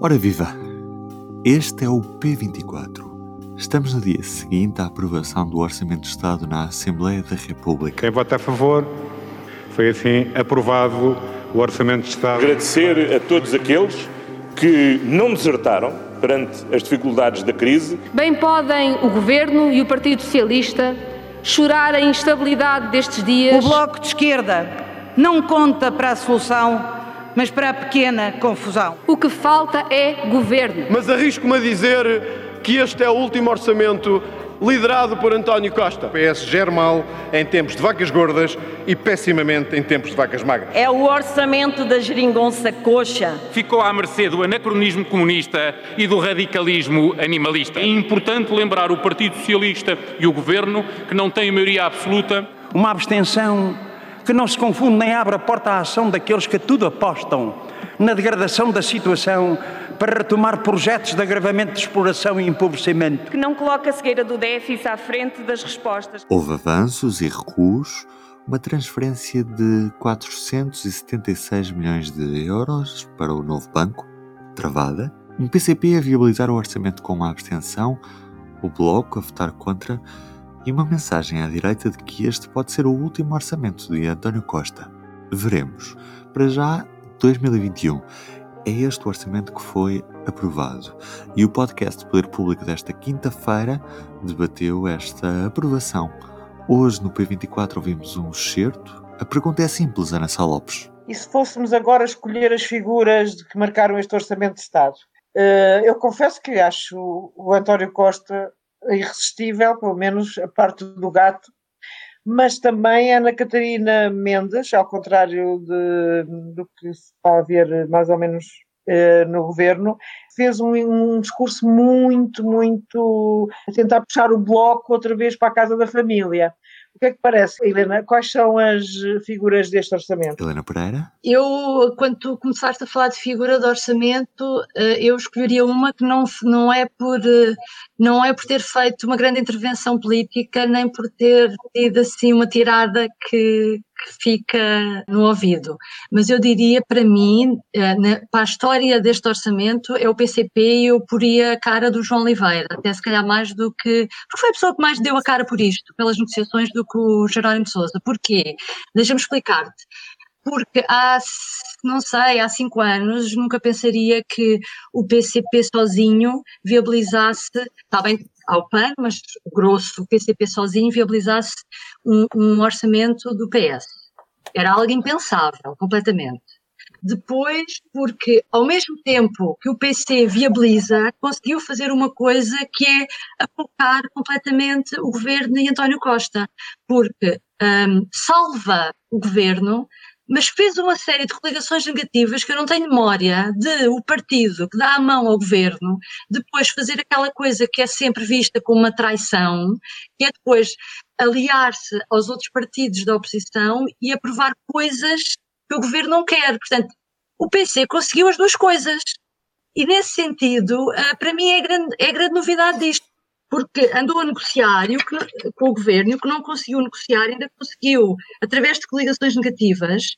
Ora viva! Este é o P24. Estamos no dia seguinte à aprovação do Orçamento de Estado na Assembleia da República. Quem vota a favor, foi assim aprovado o Orçamento de Estado. Agradecer a todos aqueles que não desertaram perante as dificuldades da crise. Bem podem o Governo e o Partido Socialista chorar a instabilidade destes dias. O Bloco de Esquerda não conta para a solução mas para a pequena confusão. O que falta é governo. Mas arrisco-me a dizer que este é o último orçamento liderado por António Costa. O PS gera mal em tempos de vacas gordas e pessimamente em tempos de vacas magras. É o orçamento da geringonça coxa. Ficou à mercê do anacronismo comunista e do radicalismo animalista. É importante lembrar o Partido Socialista e o Governo que não têm maioria absoluta. Uma abstenção que não se confunde nem abre a porta à ação daqueles que tudo apostam na degradação da situação para retomar projetos de agravamento de exploração e empobrecimento. Que não coloca a cegueira do déficit à frente das respostas. Houve avanços e recuos, uma transferência de 476 milhões de euros para o novo banco, travada, um PCP a viabilizar o orçamento com uma abstenção, o Bloco a votar contra e uma mensagem à direita de que este pode ser o último orçamento de António Costa. Veremos. Para já, 2021 é este o orçamento que foi aprovado. E o podcast Poder Público desta quinta-feira debateu esta aprovação. Hoje, no P24, ouvimos um excerto. A pergunta é simples, Ana Salopes. E se fôssemos agora escolher as figuras que marcaram este orçamento de Estado? Eh, eu confesso que acho o António Costa irresistível, pelo menos a parte do gato, mas também Ana Catarina Mendes, ao contrário de, do que se está a ver mais ou menos eh, no governo, fez um, um, discurso muito, muito a tentar puxar o bloco outra vez para a casa da família. O que é que parece, Helena? Quais são as figuras deste orçamento? Helena Pereira? Eu, quando tu começaste a falar de figura de orçamento, eh, eu escolheria uma que não, não, é por, eh, não é por ter feito uma grande intervenção política, nem por ter tido assim uma tirada que, que fica no ouvido. Mas eu diria, para mim, eh, para a história deste orçamento, é o PCP e eu poria a cara do João Oliveira, até se calhar mais do que. Porque foi a pessoa que mais deu a cara por isto, pelas negociações, do que o Jerónimo Souza. Porquê? Deixa-me explicar-te. Porque há, não sei, há cinco anos nunca pensaria que o PCP sozinho viabilizasse, está bem, ao PAN, mas grosso, o PCP sozinho viabilizasse um, um orçamento do PS. Era algo impensável, completamente. Depois, porque ao mesmo tempo que o PC viabiliza, conseguiu fazer uma coisa que é apocar completamente o governo e António Costa, porque um, salva o governo mas fez uma série de coligações negativas que eu não tenho memória de o partido que dá a mão ao governo depois fazer aquela coisa que é sempre vista como uma traição, que é depois aliar-se aos outros partidos da oposição e aprovar coisas que o governo não quer. Portanto, o PC conseguiu as duas coisas. E nesse sentido, eh, para mim é grande, é grande novidade disto porque andou a negociar que, com o governo e o que não conseguiu negociar ainda conseguiu, através de coligações negativas,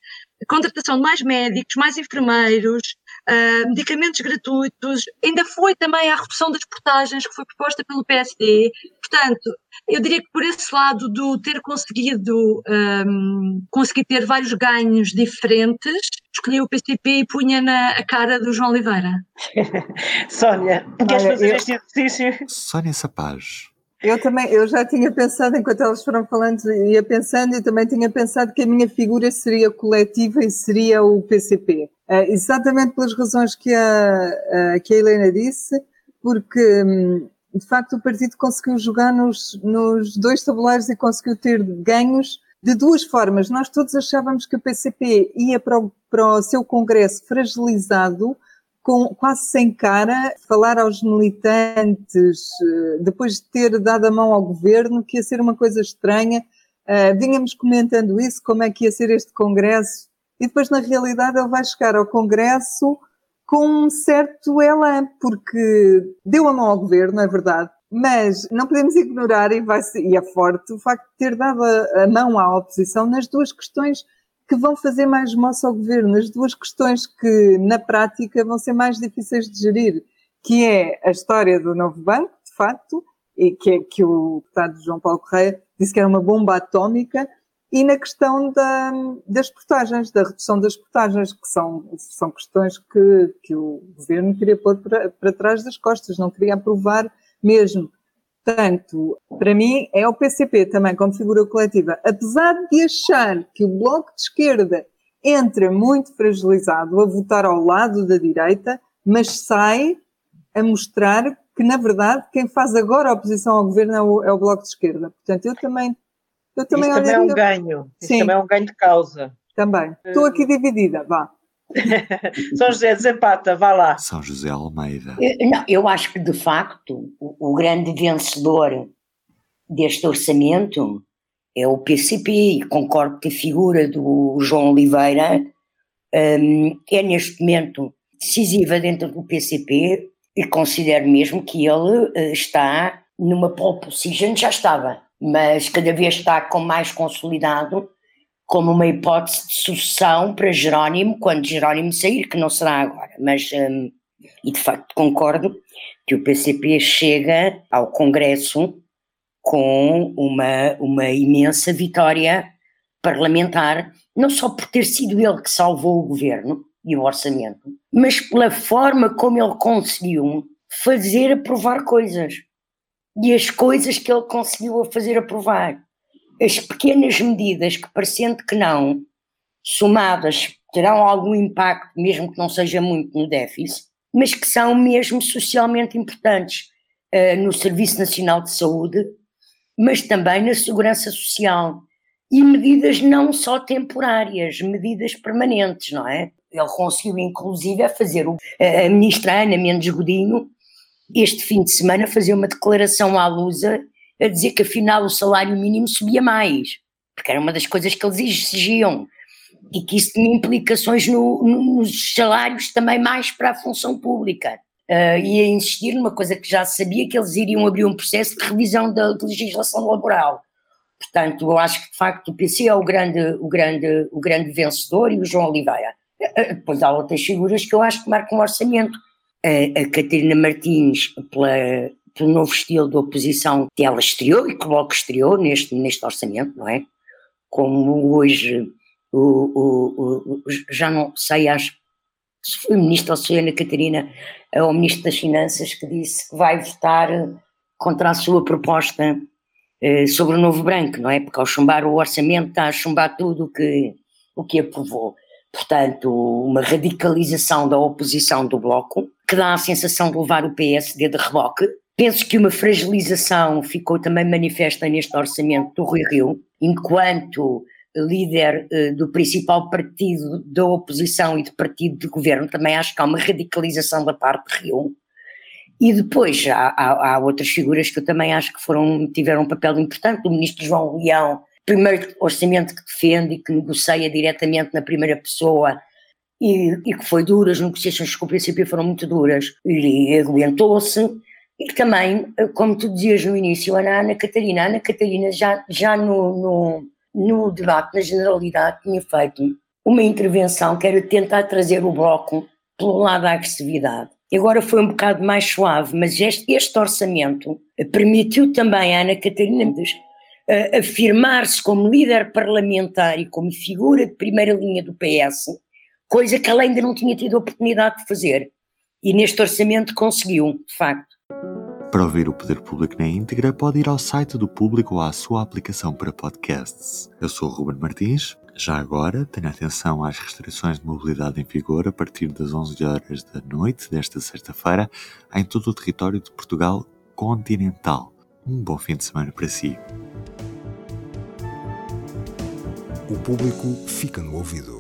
contratação de mais médicos, mais enfermeiros, uh, medicamentos gratuitos, ainda foi também a redução das portagens que foi proposta pelo PSD. Portanto, eu diria que por esse lado do ter conseguido um, conseguir ter vários ganhos diferentes, escolhi o PCP e punha na a cara do João Oliveira. Sónia, queres fazer eu... este exercício? Sónia Sapaz. Eu também, eu já tinha pensado, enquanto elas foram falando, ia pensando, e também tinha pensado que a minha figura seria coletiva e seria o PCP. Eh, exatamente pelas razões que a, uh, que a Helena disse, porque hum, de facto o partido conseguiu jogar nos, nos dois tabuleiros e conseguiu ter ganhos de duas formas. Nós todos achávamos que o PCP ia para o, para o seu congresso fragilizado, com, quase sem cara, falar aos militantes, eh, depois de ter dado a mão ao governo, que ia ser uma coisa estranha. Uh, vínhamos comentando isso, como é que ia ser este congresso, e depois, na realidade, ele vai chegar ao congresso com um certo elan, porque deu a mão ao governo, é verdade, mas não podemos ignorar, e, vai ser, e é forte, o facto de ter dado a, a mão à oposição nas duas questões que vão fazer mais moça ao governo, as duas questões que na prática vão ser mais difíceis de gerir, que é a história do novo banco, de facto, e que, é, que o deputado João Paulo Correia disse que era uma bomba atómica, e na questão da, das portagens, da redução das portagens, que são, são questões que, que o governo queria pôr para, para trás das costas, não queria aprovar mesmo. Portanto, para mim é o PCP também como figura coletiva, apesar de achar que o Bloco de Esquerda entra muito fragilizado a votar ao lado da direita, mas sai a mostrar que, na verdade, quem faz agora a oposição ao governo é o, é o Bloco de Esquerda. Portanto, eu também. Eu também Isso também é um ganho. Isso Sim. também é um ganho de causa. Também. Estou aqui dividida, vá. São José desempata, vá lá. São José Almeida. Eu, não, eu acho que, de facto, o, o, grande vencedor deste orçamento é o PCP, e concordo que a figura do João Oliveira um, é, neste momento, decisiva dentro do PCP e considero mesmo que ele uh, está numa pole position, já estava, mas cada vez está com mais consolidado como uma hipótese de sucessão para Jerónimo quando Jerónimo sair, que não será agora, mas um, e de facto concordo que o PCP chega ao Congresso com uma, uma imensa vitória parlamentar, não só por ter sido ele que salvou o governo e o orçamento, mas pela forma como ele conseguiu fazer aprovar coisas. E as coisas que ele conseguiu fazer aprovar as pequenas medidas que, parecendo que não, somadas, terão algum impacto, mesmo que não seja muito no déficit, mas que são mesmo socialmente importantes uh, no Serviço Nacional de Saúde, mas também na segurança social. E medidas não só temporárias, medidas permanentes, não é? Ele conseguiu, inclusive, fazer o, a ministra Ana Mendes Godinho, este fim de semana, fazer uma declaração à Lusa a dizer que afinal o salário mínimo subia mais, porque era uma das coisas que eles exigiam, e que isso tinha implicações no, no, nos salários também mais para a função pública. Uh, e a insistir numa coisa que já sabia, que eles iriam abrir um processo de revisão da, legislação laboral. Portanto, eu acho que de facto o PC é o grande, o grande, o grande vencedor e o João Oliveira. Uh, depois há outras figuras que eu acho que marcam um orçamento. Uh, a Catarina Martins, pela, pelo novo estilo de oposição que ela estreou e logo estreou neste, neste orçamento, não é? Como hoje, o, o, o já não sei, acho se foi o ministro ou se foi a Ana Catarina, ou o ministro das Finanças, que disse que vai votar contra a sua proposta eh, sobre o novo branco, não é? Porque ao chumbar o orçamento está a chumbar tudo o que, o que aprovou. Portanto, uma radicalização da oposição do Bloco, que dá a sensação de levar o PSD de reboque, Penso que uma fragilização ficou também manifesta neste orçamento do Rui Rio, enquanto líder uh, do principal partido da oposição e do partido de governo, também acho que há uma radicalização da parte de Rio. E depois há, há, há, outras figuras que eu também acho que foram, tiveram um papel importante, o ministro João Leão, primeiro orçamento que defende e que negocia diretamente na primeira pessoa e, e que foi duro, as negociações com o princípio foram muito duras e aguentou-se e também, eh, como tu dizias no início, Ana, Ana Catarina, Ana Catarina já, já no, no, no debate, na generalidade, tinha feito uma intervenção que era tentar trazer o bloco pelo lado da agressividade. Agora foi um bocado mais suave, mas este, este orçamento permitiu também à Ana Catarina uh, afirmar-se como líder parlamentar e como figura de primeira linha do PS, coisa que ela ainda não tinha tido a oportunidade de fazer. E neste orçamento conseguiu, de facto. Para ouvir o Poder Público na íntegra, pode ir ao site do Público ou à sua aplicação para podcasts. Eu sou o Ruben Martins. Já agora, tenha atenção às restrições de mobilidade em vigor a partir das 11 horas da noite desta sexta-feira em todo o território de Portugal continental. Um bom fim de semana para si. O público fica no ouvido.